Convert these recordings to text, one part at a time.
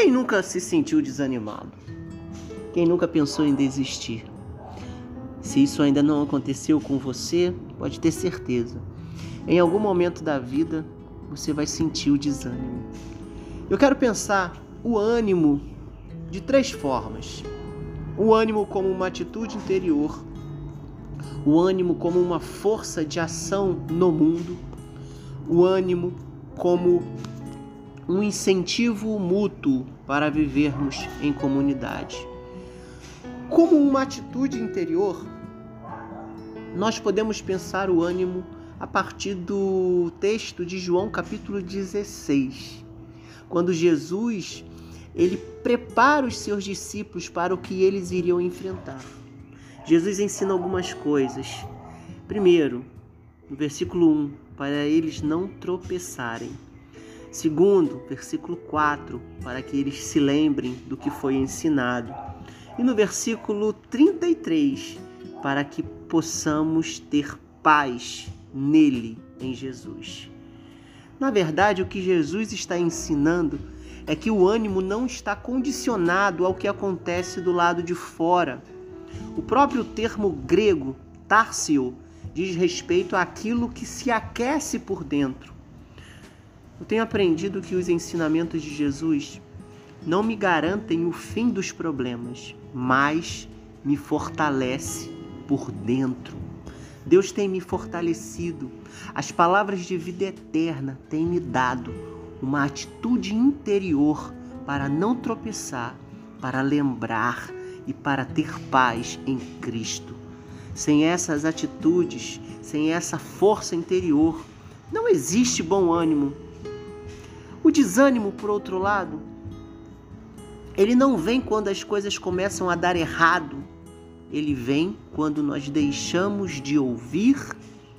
Quem nunca se sentiu desanimado? Quem nunca pensou em desistir? Se isso ainda não aconteceu com você, pode ter certeza. Em algum momento da vida, você vai sentir o desânimo. Eu quero pensar o ânimo de três formas: o ânimo como uma atitude interior, o ânimo como uma força de ação no mundo, o ânimo como um incentivo mútuo para vivermos em comunidade. Como uma atitude interior, nós podemos pensar o ânimo a partir do texto de João capítulo 16, quando Jesus ele prepara os seus discípulos para o que eles iriam enfrentar. Jesus ensina algumas coisas. Primeiro, no versículo 1, para eles não tropeçarem. Segundo, versículo 4, para que eles se lembrem do que foi ensinado. E no versículo 33, para que possamos ter paz nele, em Jesus. Na verdade, o que Jesus está ensinando é que o ânimo não está condicionado ao que acontece do lado de fora. O próprio termo grego, társio, diz respeito àquilo que se aquece por dentro. Eu tenho aprendido que os ensinamentos de Jesus não me garantem o fim dos problemas, mas me fortalece por dentro. Deus tem me fortalecido. As palavras de vida eterna têm me dado uma atitude interior para não tropeçar, para lembrar e para ter paz em Cristo. Sem essas atitudes, sem essa força interior, não existe bom ânimo, o desânimo, por outro lado, ele não vem quando as coisas começam a dar errado. Ele vem quando nós deixamos de ouvir,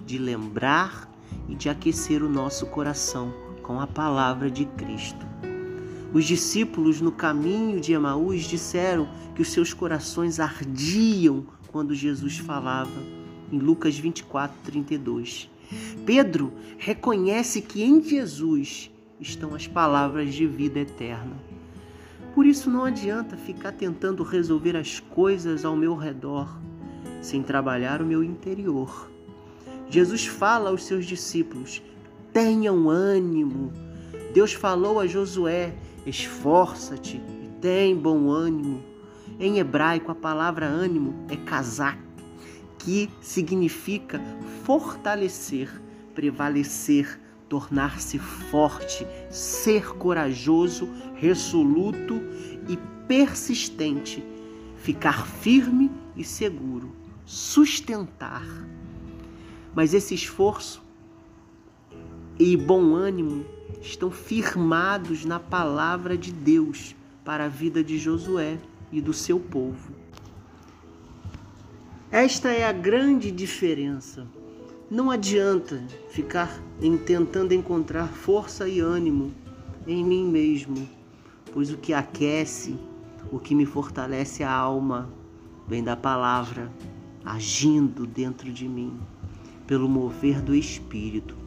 de lembrar e de aquecer o nosso coração com a palavra de Cristo. Os discípulos no caminho de Emaús disseram que os seus corações ardiam quando Jesus falava, em Lucas 24, 32. Pedro reconhece que em Jesus estão as palavras de vida eterna. Por isso não adianta ficar tentando resolver as coisas ao meu redor sem trabalhar o meu interior. Jesus fala aos seus discípulos: tenham ânimo. Deus falou a Josué: esforça-te e tem bom ânimo. Em hebraico, a palavra ânimo é kazak, que significa fortalecer, prevalecer, tornar-se forte, ser corajoso, resoluto e persistente, ficar firme e seguro, sustentar. Mas esse esforço e bom ânimo estão firmados na palavra de Deus para a vida de Josué e do seu povo. Esta é a grande diferença não adianta ficar em, tentando encontrar força e ânimo em mim mesmo, pois o que aquece, o que me fortalece a alma, vem da palavra agindo dentro de mim, pelo mover do Espírito.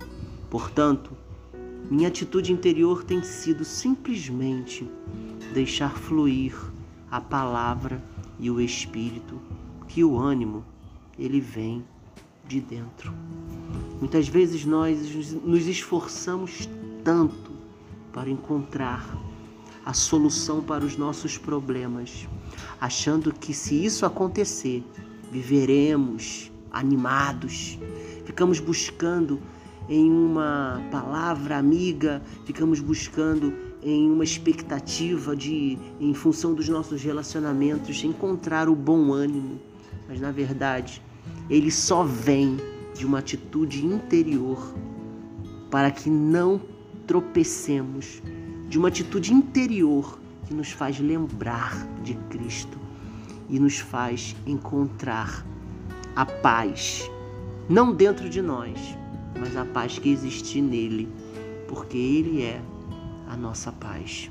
Portanto, minha atitude interior tem sido simplesmente deixar fluir a palavra e o Espírito, que o ânimo ele vem de dentro. Muitas vezes nós nos esforçamos tanto para encontrar a solução para os nossos problemas, achando que se isso acontecer, viveremos animados. Ficamos buscando em uma palavra amiga, ficamos buscando em uma expectativa de, em função dos nossos relacionamentos, encontrar o bom ânimo. Mas na verdade, ele só vem de uma atitude interior para que não tropecemos, de uma atitude interior que nos faz lembrar de Cristo e nos faz encontrar a paz, não dentro de nós, mas a paz que existe nele, porque ele é a nossa paz.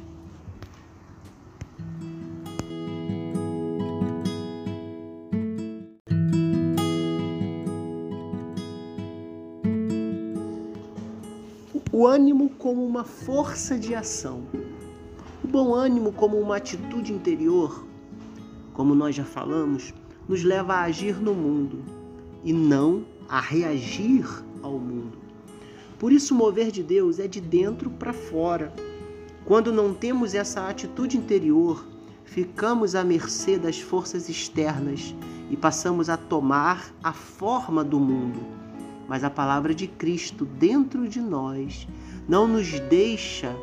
O ânimo como uma força de ação. bom ânimo como uma atitude interior, como nós já falamos, nos leva a agir no mundo e não a reagir ao mundo. Por isso, o mover de Deus é de dentro para fora. Quando não temos essa atitude interior, ficamos à mercê das forças externas e passamos a tomar a forma do mundo. Mas a palavra de Cristo dentro de nós não nos deixa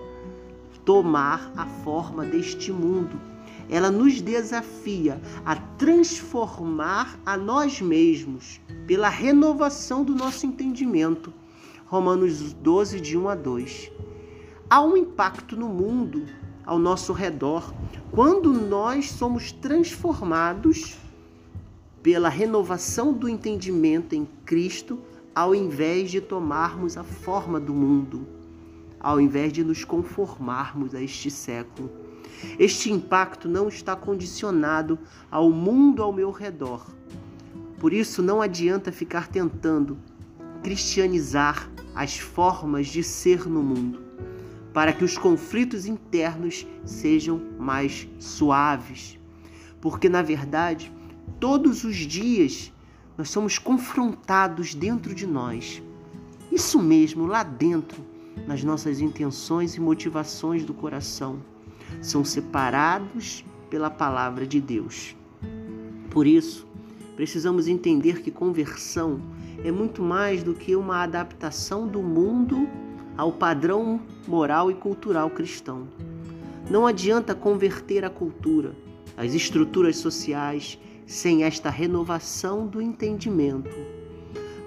tomar a forma deste mundo. Ela nos desafia a transformar a nós mesmos pela renovação do nosso entendimento. Romanos 12, de 1 a 2. Há um impacto no mundo ao nosso redor quando nós somos transformados pela renovação do entendimento em Cristo, ao invés de tomarmos a forma do mundo, ao invés de nos conformarmos a este século. Este impacto não está condicionado ao mundo ao meu redor. Por isso, não adianta ficar tentando cristianizar as formas de ser no mundo, para que os conflitos internos sejam mais suaves. Porque, na verdade, Todos os dias nós somos confrontados dentro de nós. Isso mesmo, lá dentro, nas nossas intenções e motivações do coração, são separados pela palavra de Deus. Por isso, precisamos entender que conversão é muito mais do que uma adaptação do mundo ao padrão moral e cultural cristão. Não adianta converter a cultura, as estruturas sociais sem esta renovação do entendimento.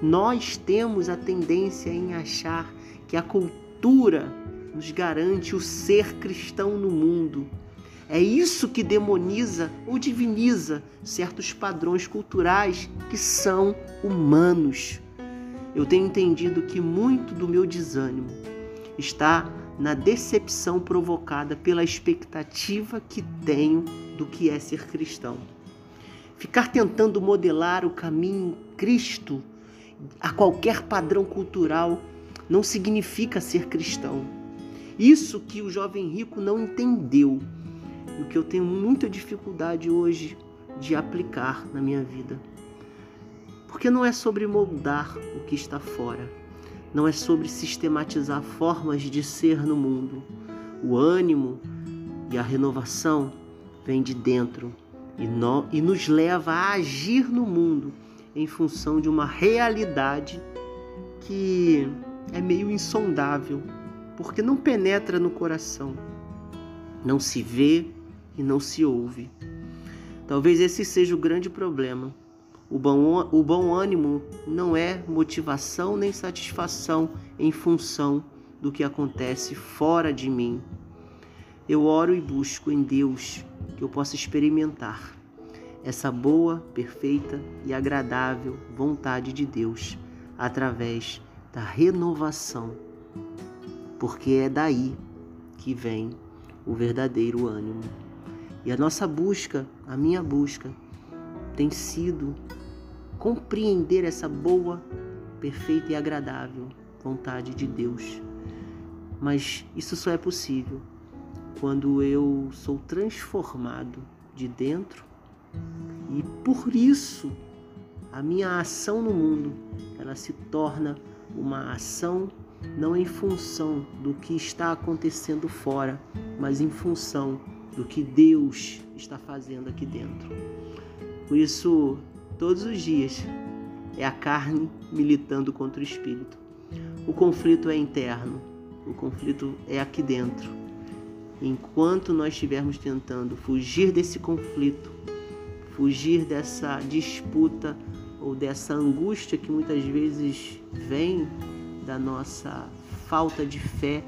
Nós temos a tendência em achar que a cultura nos garante o ser cristão no mundo. É isso que demoniza ou diviniza certos padrões culturais que são humanos. Eu tenho entendido que muito do meu desânimo está na decepção provocada pela expectativa que tenho do que é ser cristão. Ficar tentando modelar o caminho Cristo a qualquer padrão cultural não significa ser cristão. Isso que o jovem rico não entendeu e o que eu tenho muita dificuldade hoje de aplicar na minha vida. Porque não é sobre moldar o que está fora, não é sobre sistematizar formas de ser no mundo. O ânimo e a renovação vem de dentro e, no, e nos leva a agir no mundo em função de uma realidade que é meio insondável, porque não penetra no coração, não se vê e não se ouve. Talvez esse seja o grande problema. O bom, o bom ânimo não é motivação nem satisfação em função do que acontece fora de mim. Eu oro e busco em Deus que eu possa experimentar essa boa, perfeita e agradável vontade de Deus através da renovação, porque é daí que vem o verdadeiro ânimo. E a nossa busca, a minha busca, tem sido compreender essa boa, perfeita e agradável vontade de Deus. Mas isso só é possível quando eu sou transformado de dentro e por isso a minha ação no mundo ela se torna uma ação não em função do que está acontecendo fora, mas em função do que Deus está fazendo aqui dentro. Por isso, todos os dias é a carne militando contra o espírito. O conflito é interno, o conflito é aqui dentro enquanto nós estivermos tentando fugir desse conflito, fugir dessa disputa ou dessa angústia que muitas vezes vem da nossa falta de fé,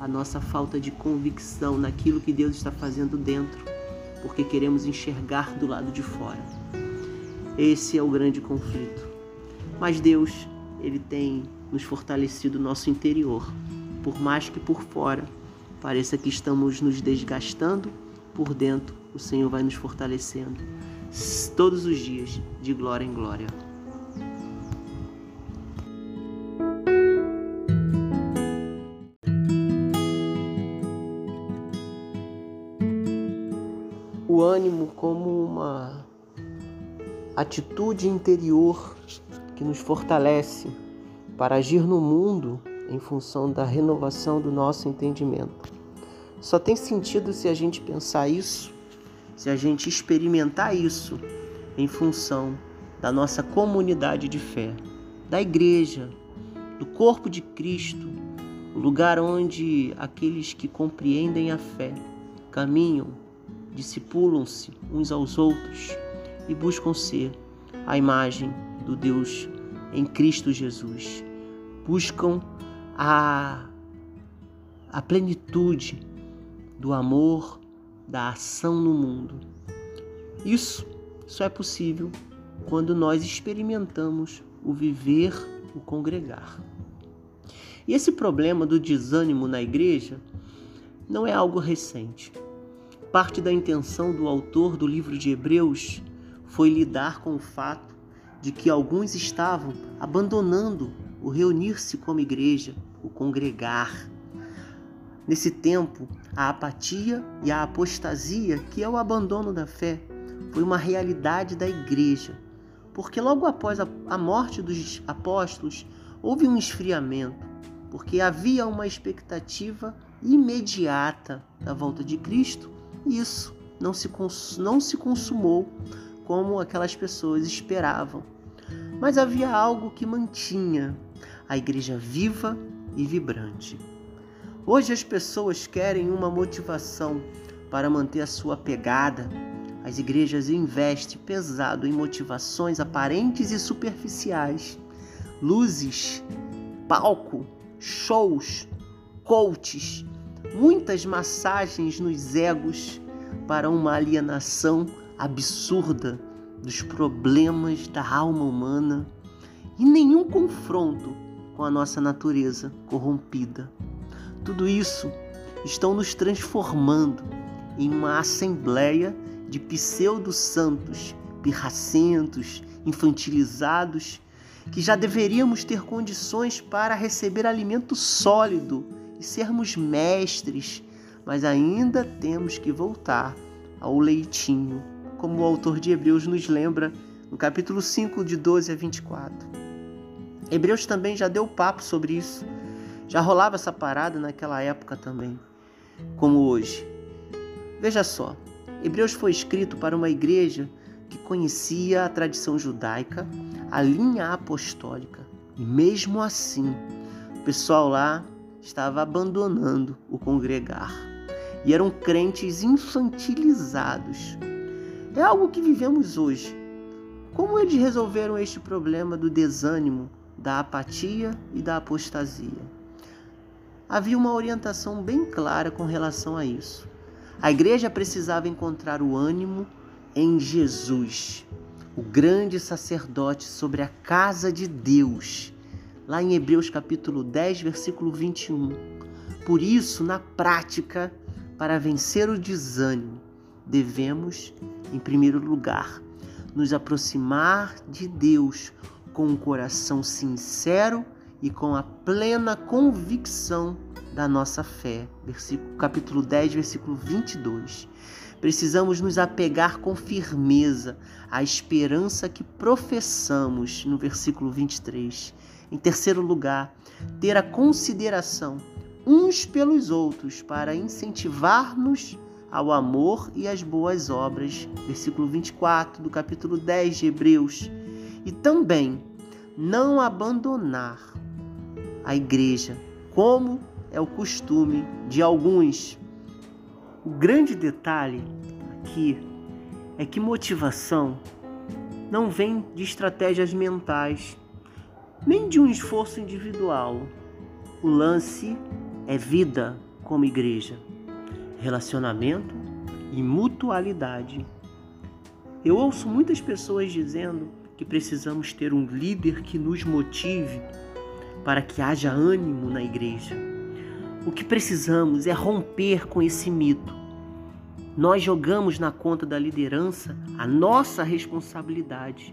a nossa falta de convicção naquilo que Deus está fazendo dentro, porque queremos enxergar do lado de fora. Esse é o grande conflito. Mas Deus, ele tem nos fortalecido o nosso interior, por mais que por fora Pareça que estamos nos desgastando por dentro, o Senhor vai nos fortalecendo todos os dias, de glória em glória. o ânimo como uma atitude interior que nos fortalece para agir no mundo em função da renovação do nosso entendimento. Só tem sentido se a gente pensar isso, se a gente experimentar isso em função da nossa comunidade de fé, da igreja, do corpo de Cristo, o lugar onde aqueles que compreendem a fé caminham, discipulam-se uns aos outros e buscam ser a imagem do Deus em Cristo Jesus. Buscam a, a plenitude do amor, da ação no mundo. Isso só é possível quando nós experimentamos o viver, o congregar. E esse problema do desânimo na igreja não é algo recente. Parte da intenção do autor do livro de Hebreus foi lidar com o fato de que alguns estavam abandonando o reunir-se como igreja, o congregar. Nesse tempo, a apatia e a apostasia, que é o abandono da fé, foi uma realidade da igreja, porque logo após a morte dos apóstolos houve um esfriamento, porque havia uma expectativa imediata da volta de Cristo e isso não se, não se consumou como aquelas pessoas esperavam. Mas havia algo que mantinha a igreja viva e vibrante. Hoje as pessoas querem uma motivação para manter a sua pegada. As igrejas investem pesado em motivações aparentes e superficiais, luzes, palco, shows, coaches, muitas massagens nos egos para uma alienação absurda dos problemas da alma humana e nenhum confronto com a nossa natureza corrompida. Tudo isso estão nos transformando em uma assembleia de pseudo-santos, pirracentos, infantilizados, que já deveríamos ter condições para receber alimento sólido e sermos mestres, mas ainda temos que voltar ao leitinho, como o autor de Hebreus nos lembra no capítulo 5, de 12 a 24. Hebreus também já deu papo sobre isso já rolava essa parada naquela época também, como hoje. Veja só, Hebreus foi escrito para uma igreja que conhecia a tradição judaica, a linha apostólica. E mesmo assim, o pessoal lá estava abandonando o congregar. E eram crentes infantilizados. É algo que vivemos hoje. Como eles resolveram este problema do desânimo, da apatia e da apostasia? havia uma orientação bem clara com relação a isso. A igreja precisava encontrar o ânimo em Jesus, o grande sacerdote sobre a casa de Deus, lá em Hebreus capítulo 10, versículo 21. Por isso, na prática, para vencer o desânimo, devemos, em primeiro lugar, nos aproximar de Deus com um coração sincero e com a plena convicção da nossa fé. Versículo, capítulo 10, versículo 22. Precisamos nos apegar com firmeza à esperança que professamos no versículo 23. Em terceiro lugar, ter a consideração uns pelos outros para incentivar-nos ao amor e às boas obras. Versículo 24 do capítulo 10 de Hebreus. E também não abandonar a igreja, como é o costume de alguns. O grande detalhe aqui é que motivação não vem de estratégias mentais, nem de um esforço individual. O lance é vida como igreja, relacionamento e mutualidade. Eu ouço muitas pessoas dizendo que precisamos ter um líder que nos motive para que haja ânimo na igreja. O que precisamos é romper com esse mito. Nós jogamos na conta da liderança a nossa responsabilidade.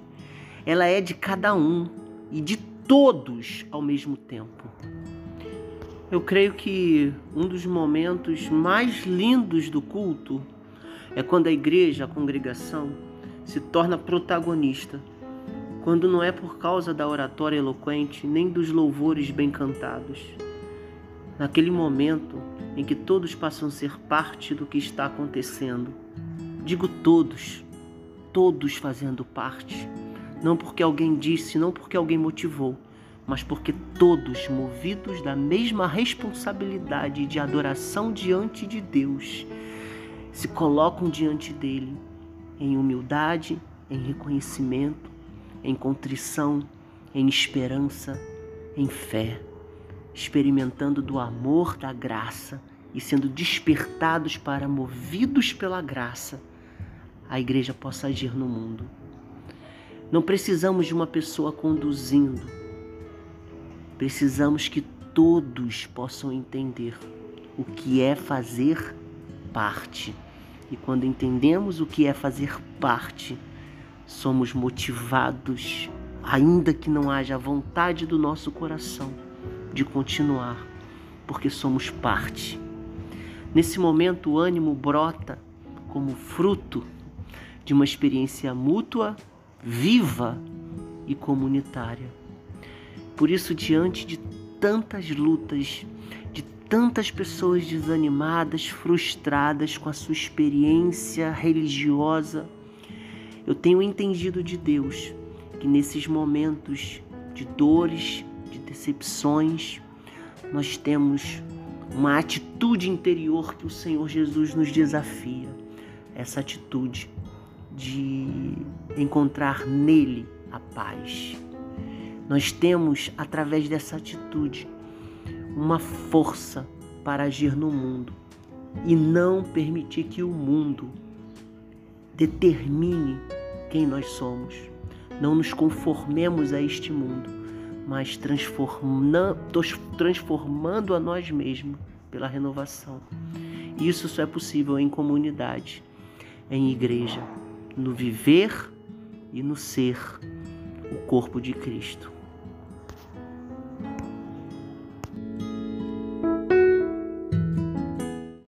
Ela é de cada um e de todos ao mesmo tempo. Eu creio que um dos momentos mais lindos do culto É quando a igreja, a congregação, se torna protagonista. Quando não é por causa da oratória eloquente, nem dos louvores bem cantados. Naquele momento em que todos passam a ser parte do que está acontecendo. Digo todos, todos fazendo parte. Não porque alguém disse, não porque alguém motivou, mas porque todos, movidos da mesma responsabilidade de adoração diante de Deus, se colocam diante dele em humildade, em reconhecimento, em contrição, em esperança, em fé, experimentando do amor da graça e sendo despertados para, movidos pela graça, a igreja possa agir no mundo. Não precisamos de uma pessoa conduzindo, precisamos que todos possam entender o que é fazer parte. E quando entendemos o que é fazer parte, somos motivados, ainda que não haja vontade do nosso coração, de continuar, porque somos parte. Nesse momento, o ânimo brota como fruto de uma experiência mútua, viva e comunitária. Por isso, diante de tantas lutas, de tantas pessoas desanimadas, frustradas com a sua experiência religiosa, eu tenho entendido de Deus que nesses momentos de dores, de decepções, nós temos uma atitude interior que o Senhor Jesus nos desafia. Essa atitude de encontrar nele a paz. Nós temos, através dessa atitude, uma força para agir no mundo e não permitir que o mundo determine quem nós somos. Não nos conformemos a este mundo, mas transformando a nós mesmos pela renovação. Isso só é possível em comunidade, em igreja, no viver e no ser o corpo de Cristo.